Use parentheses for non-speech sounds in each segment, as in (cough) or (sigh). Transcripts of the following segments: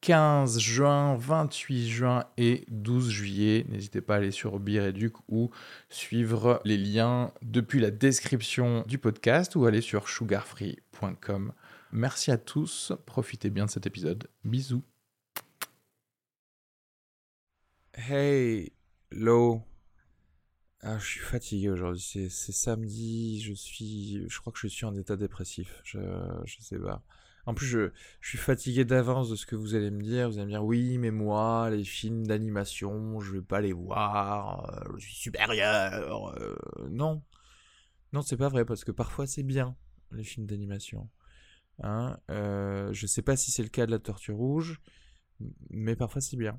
15 juin, 28 juin et 12 juillet. N'hésitez pas à aller sur Bireduc ou suivre les liens depuis la description du podcast ou aller sur sugarfree.com. Merci à tous, profitez bien de cet épisode. Bisous. Hey, Lo. Ah, je suis fatigué aujourd'hui. C'est samedi. Je suis. Je crois que je suis en état dépressif. Je, je sais pas. En plus, je, suis fatigué d'avance de ce que vous allez me dire. Vous allez me dire, oui, mais moi, les films d'animation, je vais pas les voir. Euh, je suis supérieur. Euh, non. Non, c'est pas vrai, parce que parfois c'est bien, les films d'animation. Hein euh, je sais pas si c'est le cas de La Tortue Rouge, mais parfois c'est bien.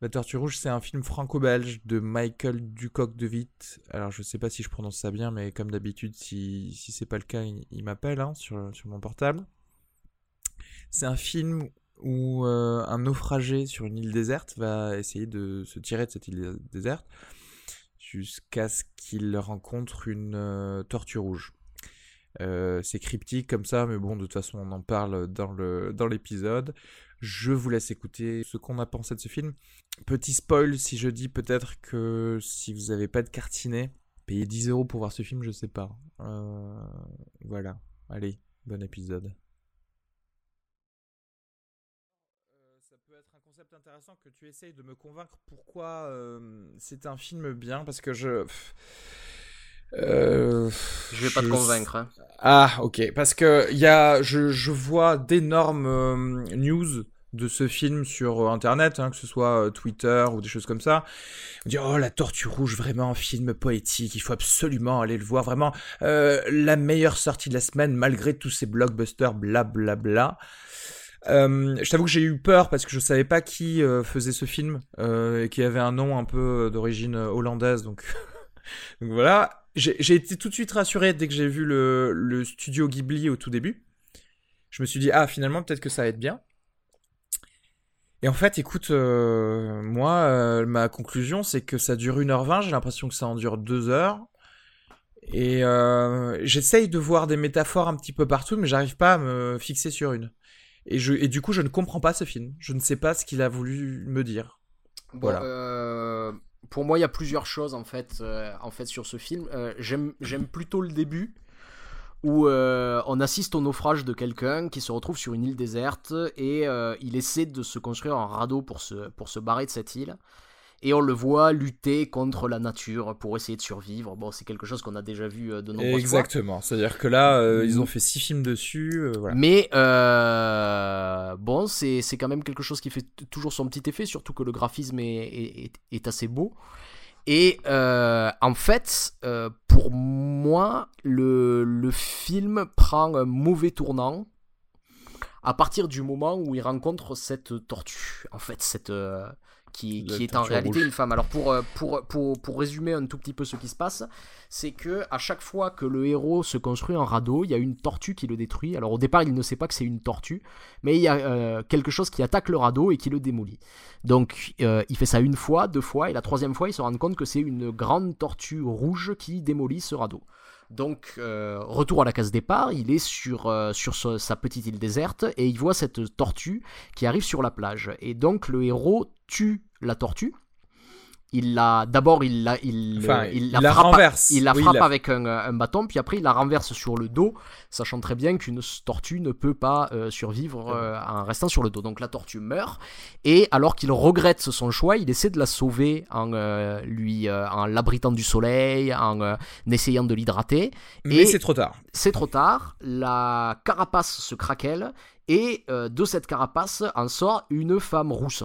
La Tortue Rouge, c'est un film franco-belge de Michael Ducoc de Witt. Alors, je sais pas si je prononce ça bien, mais comme d'habitude, si, si c'est pas le cas, il, m'appelle hein, sur, sur mon portable. C'est un film où euh, un naufragé sur une île déserte va essayer de se tirer de cette île déserte jusqu'à ce qu'il rencontre une euh, tortue rouge. Euh, c'est cryptique comme ça, mais bon, de toute façon, on en parle dans l'épisode. Je vous laisse écouter ce qu'on a pensé de ce film. Petit spoil, si je dis peut-être que si vous n'avez pas de cartinet, payez 10 euros pour voir ce film, je sais pas. voilà. Allez, bon épisode. Concept intéressant que tu essayes de me convaincre pourquoi euh, c'est un film bien, parce que je... Euh, je vais pas te convaincre. Hein. Ah, ok. Parce que y a, je, je vois d'énormes euh, news de ce film sur internet, hein, que ce soit Twitter ou des choses comme ça. On dit oh la Tortue Rouge, vraiment un film poétique, il faut absolument aller le voir, vraiment la meilleure sortie de la semaine malgré tous ces blockbusters, blablabla. Bla, bla. Euh, je t'avoue que j'ai eu peur parce que je savais pas qui euh, faisait ce film euh, et qui avait un nom un peu d'origine hollandaise. Donc, (laughs) donc voilà. J'ai été tout de suite rassuré dès que j'ai vu le, le, studio Ghibli au tout début. Je me suis dit, ah, finalement, peut-être que ça va être bien. Et en fait, écoute, moi, ma conclusion, c'est que ça dure 1h20. J'ai l'impression que ça en dure 2 heures. Et j'essaye de voir des métaphores un petit peu partout, mais j'arrive pas à me fixer sur une. Et, je, et du coup, je ne comprends pas ce film. Je ne sais pas ce qu'il a voulu me dire. voilà. Euh, pour moi, il y a plusieurs choses en fait, euh, en fait sur ce film. Euh, j'aime plutôt le début où on assiste au naufrage de quelqu'un qui se retrouve sur une île déserte et il essaie de se construire un radeau pour se, pour se barrer de cette île et on le voit lutter contre la nature pour essayer de survivre. Bon, c'est quelque chose qu'on a déjà vu euh, de nombreuses Exactement. fois. Exactement. C'est-à-dire que là, euh, ils ont fait six films dessus. Euh, voilà. Mais bon, c'est quand même quelque chose qui fait toujours son petit effet, surtout que le graphisme est, est, est assez beau. Et en fait, pour moi, le, le film prend un mauvais tournant à partir du moment où il rencontre cette tortue. En fait, cette qui, est en réalité une femme. Alors pour, euh, pour, pour, pour, résumer un tout petit peu ce qui se passe, c'est que à chaque fois que le héros se construit un radeau, il y a une tortue qui le détruit. Alors au départ, il ne sait pas que c'est une tortue, mais il y a euh, quelque chose qui attaque le radeau et qui le démolit. Donc euh, il fait ça une fois, deux fois, et la troisième fois, il se rend compte que c'est une grande tortue rouge qui démolit ce radeau. Donc, retour à la case départ, il est sur, sur sa petite île déserte et il voit cette tortue qui arrive sur la plage. Et donc, le héros tue la tortue. Il la, d'abord il la, il, il, la, frappe, renverse. Il la frappe avec un, bâton, puis après il la renverse sur le dos, sachant très bien qu'une tortue ne peut pas euh, survivre euh, en restant sur le dos. Donc la tortue meurt, et alors qu'il regrette son choix, il essaie de la sauver en euh, lui, en l'abritant du soleil, en essayant de l'hydrater. Mais c'est trop tard. C'est trop tard. La carapace se craquelle, et de cette carapace en sort une femme rousse.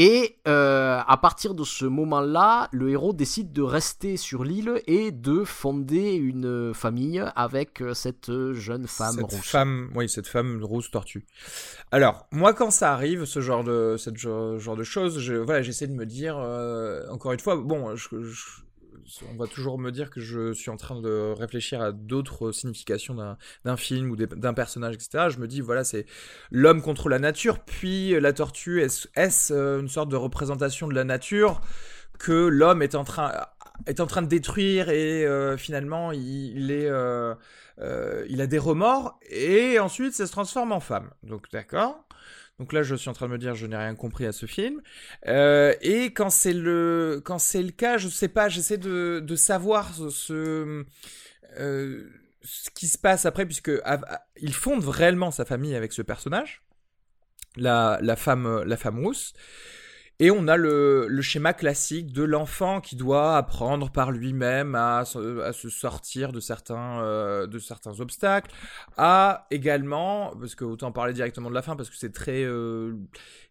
Et euh, à partir de ce moment-là, le héros décide de rester sur l'île et de fonder une famille avec euh, cette jeune femme cette Femme, oui, cette femme rousse tortue. Alors, moi, quand ça arrive, ce genre de, cette genre, de choses, je, voilà, j'essaie de me dire, euh, encore une fois, bon, je, on va toujours me dire que je suis en train de réfléchir à d'autres significations d'un film ou d'un personnage, etc. Je me dis, voilà, c'est l'homme contre la nature, puis la tortue, est-ce euh, une sorte de représentation de la nature que l'homme est en train est de détruire et euh, finalement il, est euh, il a des remords et ensuite ça se transforme en femme. Donc d'accord. Donc là, je suis en train de me dire, je n'ai rien compris à ce film. Euh, et quand c'est le, quand c'est le cas, je sais pas, j'essaie de, de savoir ce, euh, ce qui se passe après, puisque il fonde réellement sa famille avec ce personnage, la, la femme, la femme rousse. Et on a le, le schéma classique de l'enfant qui doit apprendre par lui-même à, à, se sortir de certains, euh, de certains obstacles, à également, parce que autant parler directement de la fin, parce que c'est très euh,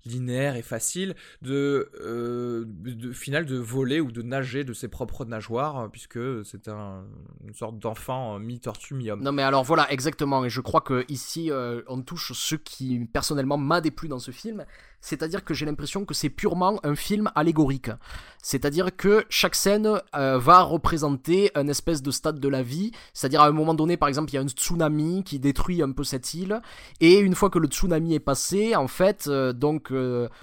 linéaire et facile de, euh, de final de voler ou de nager de ses propres nageoires puisque c'est un, une sorte d'enfant mi-tortue mi-homme. Non mais alors voilà exactement et je crois que ici euh, on touche ce qui personnellement m'a déplu dans ce film, c'est-à-dire que j'ai l'impression que c'est purement un film allégorique. C'est-à-dire que chaque scène euh, va représenter un espèce de stade de la vie, c'est-à-dire à un moment donné par exemple il y a un tsunami qui détruit un peu cette île et une fois que le tsunami est passé en fait donc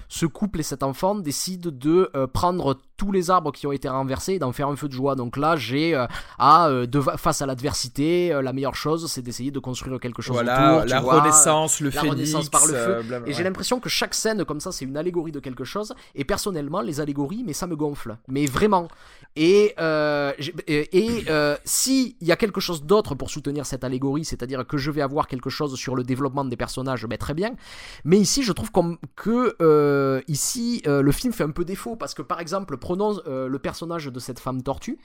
ce couple et cet enfant décident de euh, prendre tous les arbres qui ont été renversés et d'en faire un feu de joie. Donc là, j'ai euh, à euh, face à l'adversité, la meilleure chose, c'est d'essayer de construire quelque chose voilà, autour. La renaissance, le la renaissance par le feu. et j'ai l'impression que chaque scène comme ça, c'est une allégorie de quelque chose. Et personnellement, les allégories, mais ça me gonfle, mais vraiment. Et et si il y a quelque chose d'autre pour soutenir cette allégorie, c'est-à-dire que je vais avoir quelque chose sur le développement des personnages, ben très bien. Mais ici, je trouve que euh, ici euh, le film fait un peu défaut parce que par exemple prenons euh, le personnage de cette femme tortue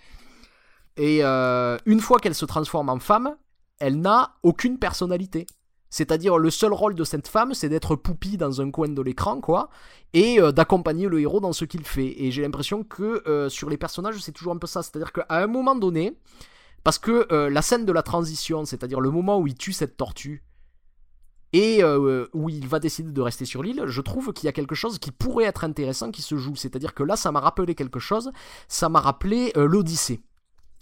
et une fois qu'elle se transforme en femme, elle n'a aucune personnalité. C'est-à-dire le seul rôle de cette femme, c'est d'être poupie dans un coin de l'écran, quoi, et d'accompagner le héros dans ce qu'il fait. Et j'ai l'impression que sur les personnages, c'est toujours un peu ça. C'est-à-dire qu'à un moment donné, parce que la scène de la transition, c'est-à-dire le moment où il tue cette tortue, et euh, où il va décider de rester sur l'île, je trouve qu'il y a quelque chose qui pourrait être intéressant qui se joue. C'est-à-dire que là, ça m'a rappelé quelque chose, ça m'a rappelé euh, l'Odyssée.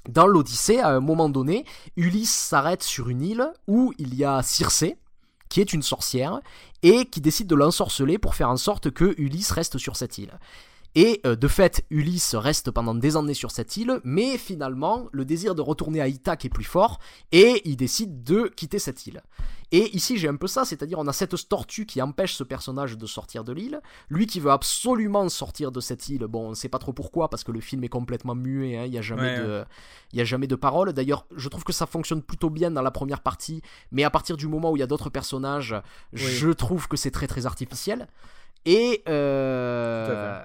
Dans l'Odyssée, à un moment donné, Ulysse s'arrête sur une île où il y a Circé, qui est une sorcière, et qui décide de l'ensorceler pour faire en sorte que Ulysse reste sur cette île. Et euh, de fait, Ulysse reste pendant des années sur cette île, mais finalement, le désir de retourner à Ithaque est plus fort, et il décide de quitter cette île. Et ici, j'ai un peu ça, c'est-à-dire on a cette tortue qui empêche ce personnage de sortir de l'île, lui qui veut absolument sortir de cette île, bon, on ne sait pas trop pourquoi, parce que le film est complètement muet, hein, il n'y a, jamais de, y a jamais de parole. D'ailleurs, je trouve que ça fonctionne plutôt bien dans la première partie, mais à partir du moment où il y a d'autres personnages, je trouve que c'est très très artificiel. Et euh,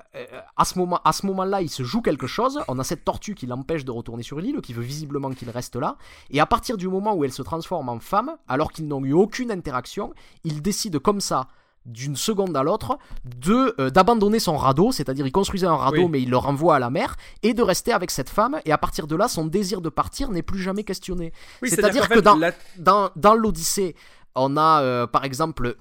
à, ce moment, à ce moment-là, il se joue quelque chose. On a cette tortue qui l'empêche de retourner sur l'île, qui veut visiblement qu'il reste là. Et à partir du moment où elle se transforme en femme, alors qu'ils n'ont eu aucune interaction, il décide comme ça d'une seconde à l'autre de euh, d'abandonner son radeau, c'est-à-dire il construisait un radeau mais il le renvoie à la mer et de rester avec cette femme et à partir de là son désir de partir n'est plus jamais questionné. c'est-à-dire que dans, dans, dans l'Odyssée on a euh, par exemple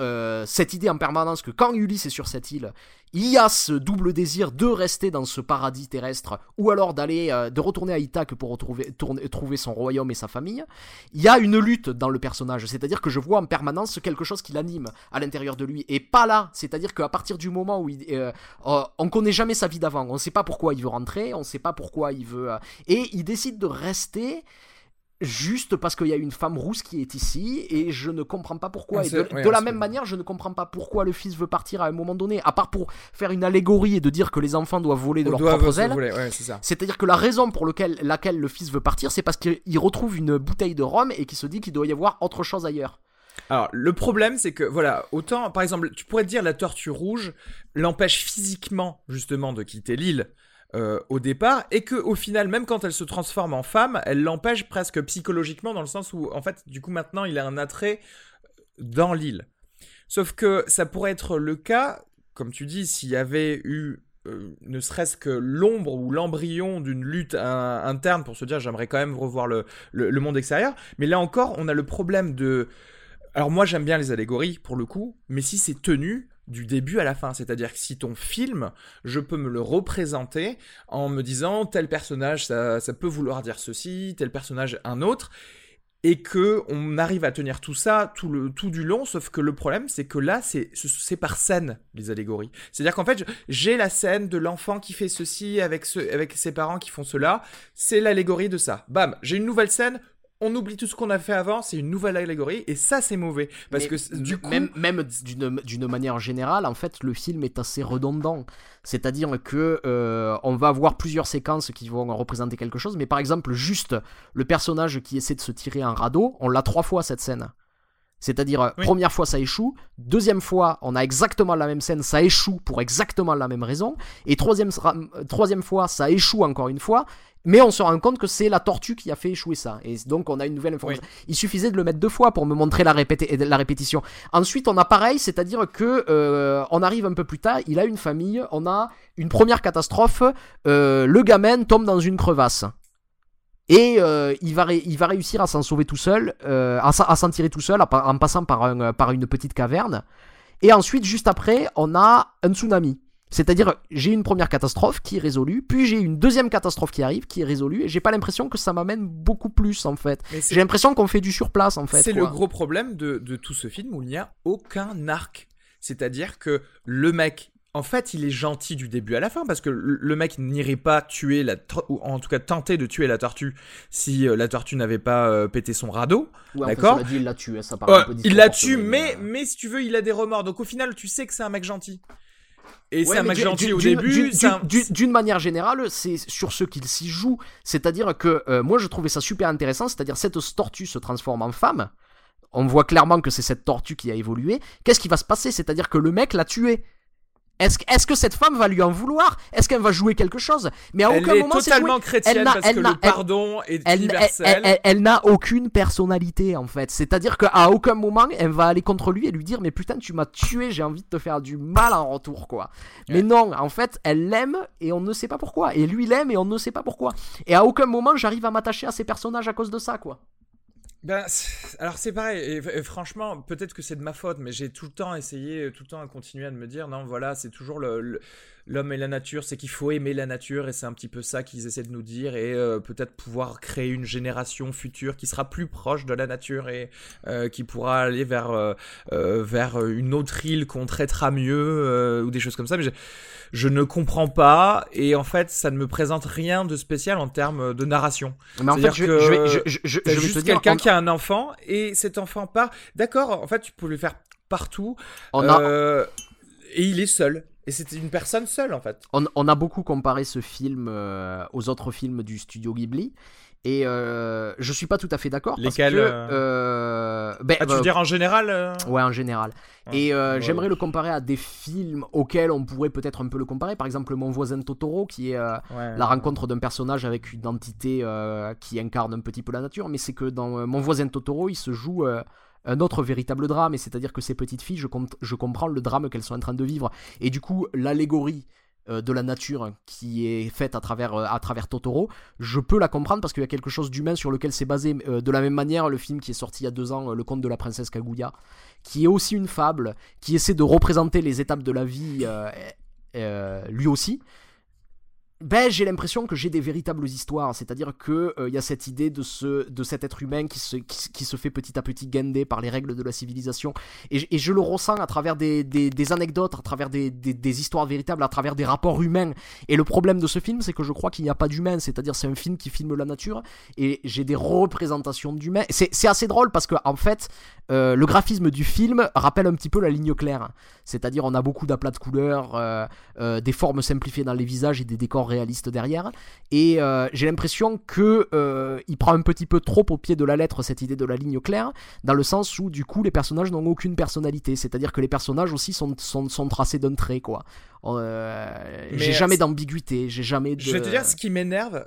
euh, cette idée en permanence que quand Ulysse est sur cette île, il y a ce double désir de rester dans ce paradis terrestre ou alors d'aller euh, de retourner à Ithaque pour retrouver trouver son royaume et sa famille. Il y a une lutte dans le personnage, c'est-à-dire que je vois en permanence quelque chose qui l'anime à l'intérieur de lui et pas là, c'est-à-dire qu'à partir du moment où euh, on connaît jamais sa vie d'avant, on ne sait pas pourquoi il veut rentrer, on ne sait pas pourquoi il veut et il décide de rester juste parce qu'il y a une femme rousse qui est ici et je ne comprends pas pourquoi. de, la même manière, je ne comprends pas pourquoi le fils veut partir à un moment donné, à part pour faire une allégorie et de dire que les enfants doivent voler de leurs propres ailes. C'est-à-dire que la raison pour laquelle le fils veut partir, c'est parce qu'il retrouve une bouteille de rhum et qu'il se dit qu'il doit y avoir autre chose ailleurs. Alors, le problème, c'est que, voilà, autant, par exemple, tu pourrais dire la tortue rouge l'empêche physiquement, justement, de quitter l'île. Euh, au départ et que au final même quand elle se transforme en femme elle l'empêche presque psychologiquement dans le sens où en fait du coup maintenant il a un attrait dans l'île. Sauf que ça pourrait être le cas comme tu dis s'il y avait eu euh, ne serait-ce que l'ombre ou l'embryon d'une lutte interne pour se dire j'aimerais quand même revoir le, le, monde extérieur. Mais là encore on a le problème de alors moi j'aime bien les allégories pour le coup mais si c'est tenu du début à la fin. C'est-à-dire que si ton film, je peux me le représenter en me disant tel personnage, ça, peut vouloir dire ceci, tel personnage un autre, et que on arrive à tenir tout ça tout le tout du long sauf que le problème c'est que là c'est par scène les allégories c'est-à-dire qu'en fait j'ai la scène de l'enfant qui fait ceci avec ce avec ses parents qui font cela c'est l'allégorie de ça bam j'ai une nouvelle scène on oublie tout ce qu'on a fait avant, c'est une nouvelle allégorie, et ça c'est mauvais. Parce que du coup... Même, même d'une manière générale, en fait, le film est assez redondant. C'est-à-dire que euh, on va avoir plusieurs séquences qui vont représenter quelque chose, mais par exemple, juste le personnage qui essaie de se tirer un radeau, on l'a trois fois cette scène. C'est-à-dire, euh, première fois, ça échoue. Deuxième fois, on a exactement la même scène, ça échoue pour exactement la même raison. Et troisième, troisième fois, ça échoue encore une fois. Mais on se rend compte que c'est la tortue qui a fait échouer ça. Et donc on a une nouvelle information. Il suffisait de le mettre deux fois pour me montrer la, la répétition. Ensuite on a pareil, c'est-à-dire que euh, on arrive un peu plus tard, il a une famille, on a une première catastrophe, euh, le gamin tombe dans une crevasse. Et euh, il, va il va réussir à s'en sauver tout seul, à, s'en tirer tout seul en passant par, un, par une petite caverne. Et ensuite, juste après, on a un tsunami. C'est-à-dire, j'ai une première catastrophe qui est résolue, puis j'ai une deuxième catastrophe qui arrive, qui est résolue, et j'ai pas l'impression que ça m'amène beaucoup plus, en fait. J'ai l'impression qu'on fait du surplace, en fait. C'est le gros problème de, de tout ce film où il n'y a aucun arc. C'est-à-dire que le mec en fait, il est gentil du début à la fin parce que le mec n'irait pas tuer la ou en tout cas tenter de tuer la tortue si euh, la tortue n'avait pas euh, pété son radeau. D'accord. Il l'a tué, ça Il la tue, mais mais si tu veux, il a des remords. Donc au final, tu sais que c'est un mec gentil. Et c'est un mec gentil au début. D'une manière générale, c'est sur ce qu'il s'y joue. C'est-à-dire que euh, moi, je trouvais ça super intéressant. C'est-à-dire cette tortue se transforme en femme. On voit clairement que c'est cette tortue qui a évolué. Qu'est-ce qui va se passer? C'est-à-dire que le mec l'a tué. Est-ce que cette femme va lui en vouloir? Est-ce qu'elle va jouer quelque chose? Mais à elle aucun est moment totalement chrétienne parce que le pardon est universel. Elle, n'a aucune personnalité en fait. C'est-à-dire qu'à aucun moment elle va aller contre lui et lui dire mais putain tu m'as tué, j'ai envie de te faire du mal en retour quoi. Mais non, en fait elle l'aime et on ne sait pas pourquoi. Et lui l'aime et on ne sait pas pourquoi. Et à aucun moment j'arrive à m'attacher à ces personnages à cause de ça quoi. Ben, alors c'est pareil, et, franchement, peut-être que c'est de ma faute, mais j'ai tout le temps essayé, tout le temps à continuer à me dire, non, voilà, c'est toujours le, l'homme et la nature, c'est qu'il faut aimer la nature et c'est un petit peu ça qu'ils essaient de nous dire et euh, peut-être pouvoir créer une génération future qui sera plus proche de la nature et euh, qui pourra aller vers euh, vers une autre île qu'on traitera mieux ou des choses comme ça. Mais je, ne comprends pas et en fait ça ne me présente rien de spécial en termes de narration. Mais en fait, je, je, je, je, je juste quelqu'un qui a un enfant et cet enfant part. D'accord, en fait tu peux le faire partout. A... Et il est seul. Et c'était une personne seule en fait. On, a beaucoup comparé ce film euh, aux autres films du studio Ghibli. Et euh, je suis pas tout à fait d'accord. Lesquels euh, euh, ben, ah, Tu veux dire en général Ouais, en général. et j'aimerais le comparer à des films auxquels on pourrait peut-être un peu le comparer. Par exemple, Mon voisin Totoro, qui est la rencontre d'un personnage avec une entité qui incarne un petit peu la nature. Mais c'est que dans Mon voisin Totoro, il se joue un autre véritable drame, et c'est-à-dire que ces petites filles, je, comprends le drame qu'elles sont en train de vivre. Et du coup, l'allégorie euh, de la nature qui est faite à travers, euh, à travers Totoro, je peux la comprendre parce qu'il y a quelque chose d'humain sur lequel c'est basé. Euh, de la même manière, le film qui est sorti il y a deux ans, Le conte de la princesse Kaguya, qui est aussi une fable, qui essaie de représenter les étapes de la vie lui aussi, ben, j'ai l'impression que j'ai des véritables histoires, c'est-à-dire que il euh, y a cette idée de ce de cet être humain qui se qui, se fait petit à petit guender par les règles de la civilisation, et, je le ressens à travers des, des, anecdotes, à travers des, des, des, histoires véritables, à travers des rapports humains. Et le problème de ce film, c'est que je crois qu'il n'y a pas d'humain, c'est-à-dire c'est un film qui filme la nature, et j'ai des représentations d'humains. C'est assez drôle parce que en fait, euh, le graphisme du film rappelle un petit peu la ligne claire, c'est-à-dire on a beaucoup d'aplats de couleurs, euh, euh, des formes simplifiées dans les visages et des décors réaliste derrière. Et euh, j'ai l'impression que euh, il prend un petit peu trop au pied de la lettre cette idée de la ligne claire, dans le sens où du coup les personnages n'ont aucune personnalité. C'est-à-dire que les personnages aussi sont, sont, sont tracés d'un trait, quoi. Euh, j'ai jamais d'ambiguïté, j'ai jamais de... Je vais te dire, ce qui m'énerve,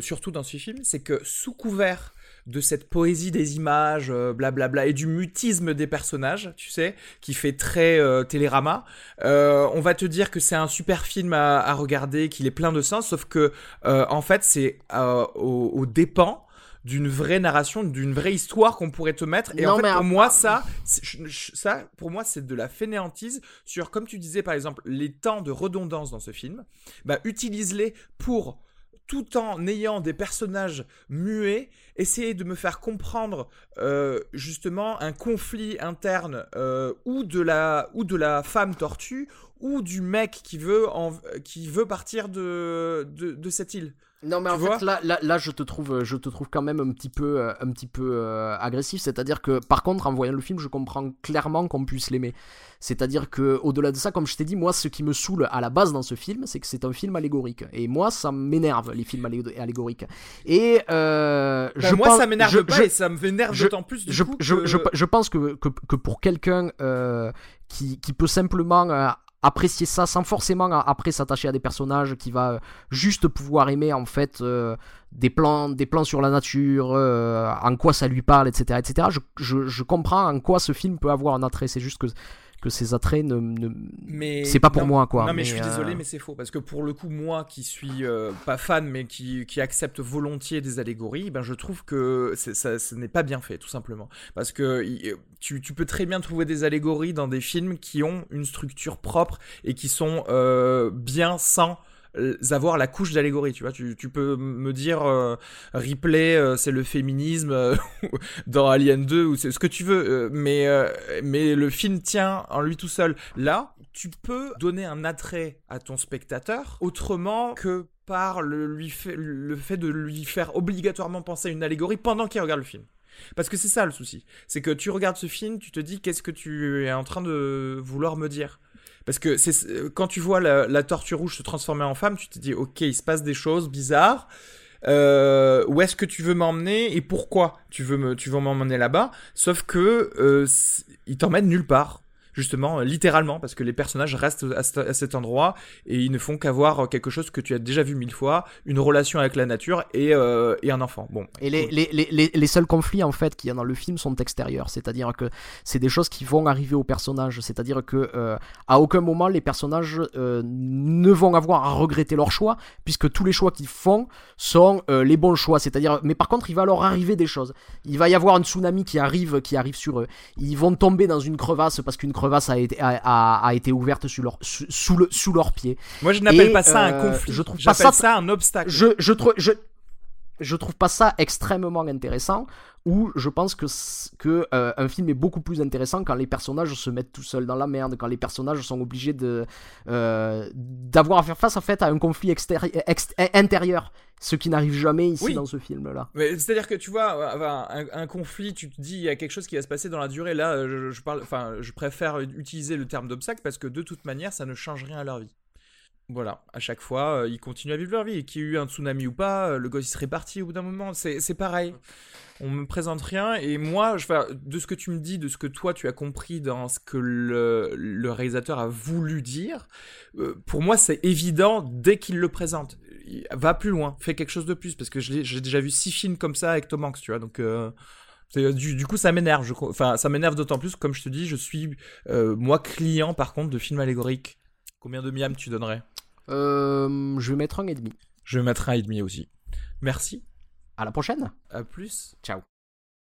surtout dans ce film, c'est que sous couvert de cette poésie des images, blablabla, bla bla, et du mutisme des personnages, tu sais, qui fait très euh, télérama. Euh, on va te dire que c'est un super film à, à regarder, qu'il est plein de sens, sauf que euh, en fait c'est au, au dépens d'une vraie narration, d'une vraie histoire qu'on pourrait te mettre. Et Non, en fait, mais pour un- moi, ça, ça, pour moi, c'est de la fainéantise sur, comme tu disais, par exemple, les temps de redondance dans ce film. Bah, utilise-les pour tout en ayant des personnages muets, essayer de me faire comprendre euh, justement un conflit interne euh, ou de la ou de la femme tortue ou du mec qui veut en, qui veut partir de, de, de cette île. Non mais Tu en fait là, là, là, je te trouve je te trouve quand même un petit peu euh, un petit peu euh, agressif. C'est-à-dire que par contre en voyant le film je comprends clairement qu'on puisse l'aimer. C'est-à-dire que au-delà de ça comme je t'ai dit moi ce qui me saoule à la base dans ce film c'est que c'est un film allégorique. Et moi ça m'énerve les films allé- allégoriques. Et euh, Bah, je moi, pense- ça m'énerve je- pas je- et ça me vénère je- d'autant plus du je, coup je, que- je, pense que, que, que pour quelqu'un euh, qui, qui peut simplement euh, apprécier ça sans forcément après s'attacher à des personnages, qui va euh, juste pouvoir aimer en fait euh, des, plans, des plans sur la nature, euh, en quoi ça lui parle, etc. etc. Je, je, je comprends en quoi ce film peut avoir un attrait, c'est juste que, que ces attraits ne... ne- Mais C'est pas pour non, moi, quoi, Non, mais, mais, je suis désolé, euh, mais c'est faux. Parce que pour le coup, moi qui suis euh, pas fan, mais qui, qui accepte volontiers des allégories, ben je trouve que ça, ce n'est pas bien fait, tout simplement. Parce que il- tu, tu peux très bien trouver des allégories dans des films qui ont une structure propre et qui sont euh, bien sans euh, avoir la couche d'allégorie, tu vois. Tu, peux me dire euh, Ripley, euh, c'est le féminisme euh, (laughs) dans Alien 2 ou c'est ce que tu veux, euh, mais euh, mais le film tient en lui tout seul. Là, tu peux donner un attrait à ton spectateur autrement que par le, lui fait, le fait de lui faire obligatoirement penser à une allégorie pendant qu'il regarde le film. Parce que c'est ça le souci. C'est que tu regardes ce film, tu te dis qu'est-ce que tu es en train de vouloir me dire? Parce que c'est euh, quand tu vois la, la tortue rouge se transformer en femme, tu te dis ok, il se passe des choses bizarres. Euh, où est-ce que tu veux m'emmener et pourquoi tu veux tu veux m'emmener là-bas? Sauf que euh, il t'emmène nulle part, justement, euh, littéralement, parce que les personnages restent à, cet- à cet endroit et ils ne font qu'avoir quelque chose que tu as déjà vu mille fois, une relation avec la nature et, euh, et un enfant. Bon, Et les, les, les, les, les seuls conflits en fait qu'il y a dans le film sont extérieurs, c'est-à-dire que c'est des choses qui vont arriver aux personnages, c'est-à-dire que euh, à aucun moment les personnages euh, ne vont avoir à regretter leur choix, puisque tous les choix qu'ils font sont euh, les bons choix, c'est-à-dire mais par contre il va leur arriver des choses, il va y avoir un tsunami qui arrive qui arrive sur eux, ils vont tomber dans une crevasse parce qu'une crevasse a été a, a, a été ouverte sous leur sous, sous le sous leurs pieds. moi je n'appelle pas ça un euh, conflit, je trouve pas ça- ça un obstacle. je, je, je trouve pas ça extrêmement intéressant. Ou je pense que, euh, un film est beaucoup plus intéressant quand les personnages se mettent tout seuls dans la merde, quand les personnages sont obligés de euh, d'avoir à faire face en fait à un conflit intérieur, ce qui n'arrive jamais ici Oui. dans ce film-là. Mais c'est-à-dire que tu vois, euh, un, un conflit, tu te dis il y a quelque chose qui va se passer dans la durée. Là, je, je parle, enfin, je préfère utiliser le terme d'obstacle parce que de toute manière, ça ne change rien à leur vie. Voilà, à chaque fois, euh, ils continuent à vivre leur vie. Qu'il y ait eu un tsunami ou pas, euh, le gosse il serait parti au bout d'un moment. C'est pareil. On me présente rien. Et moi, je, de ce que tu me dis, de ce que toi tu as compris dans ce que le, réalisateur a voulu dire, euh, pour moi, c'est évident dès qu'il le présente. Va plus loin, fais quelque chose de plus. Parce que j'ai déjà vu six films comme ça avec Tom Hanks, tu vois. Donc. euh, du, du coup, ça m'énerve. Enfin, ça m'énerve d'autant plus, comme je te dis, je suis, moi, client, par contre, de films allégoriques. Combien de miam tu donnerais Euh, je vais mettre un et demi. Je vais mettre un et demi aussi. Merci. À la prochaine. À plus. Ciao.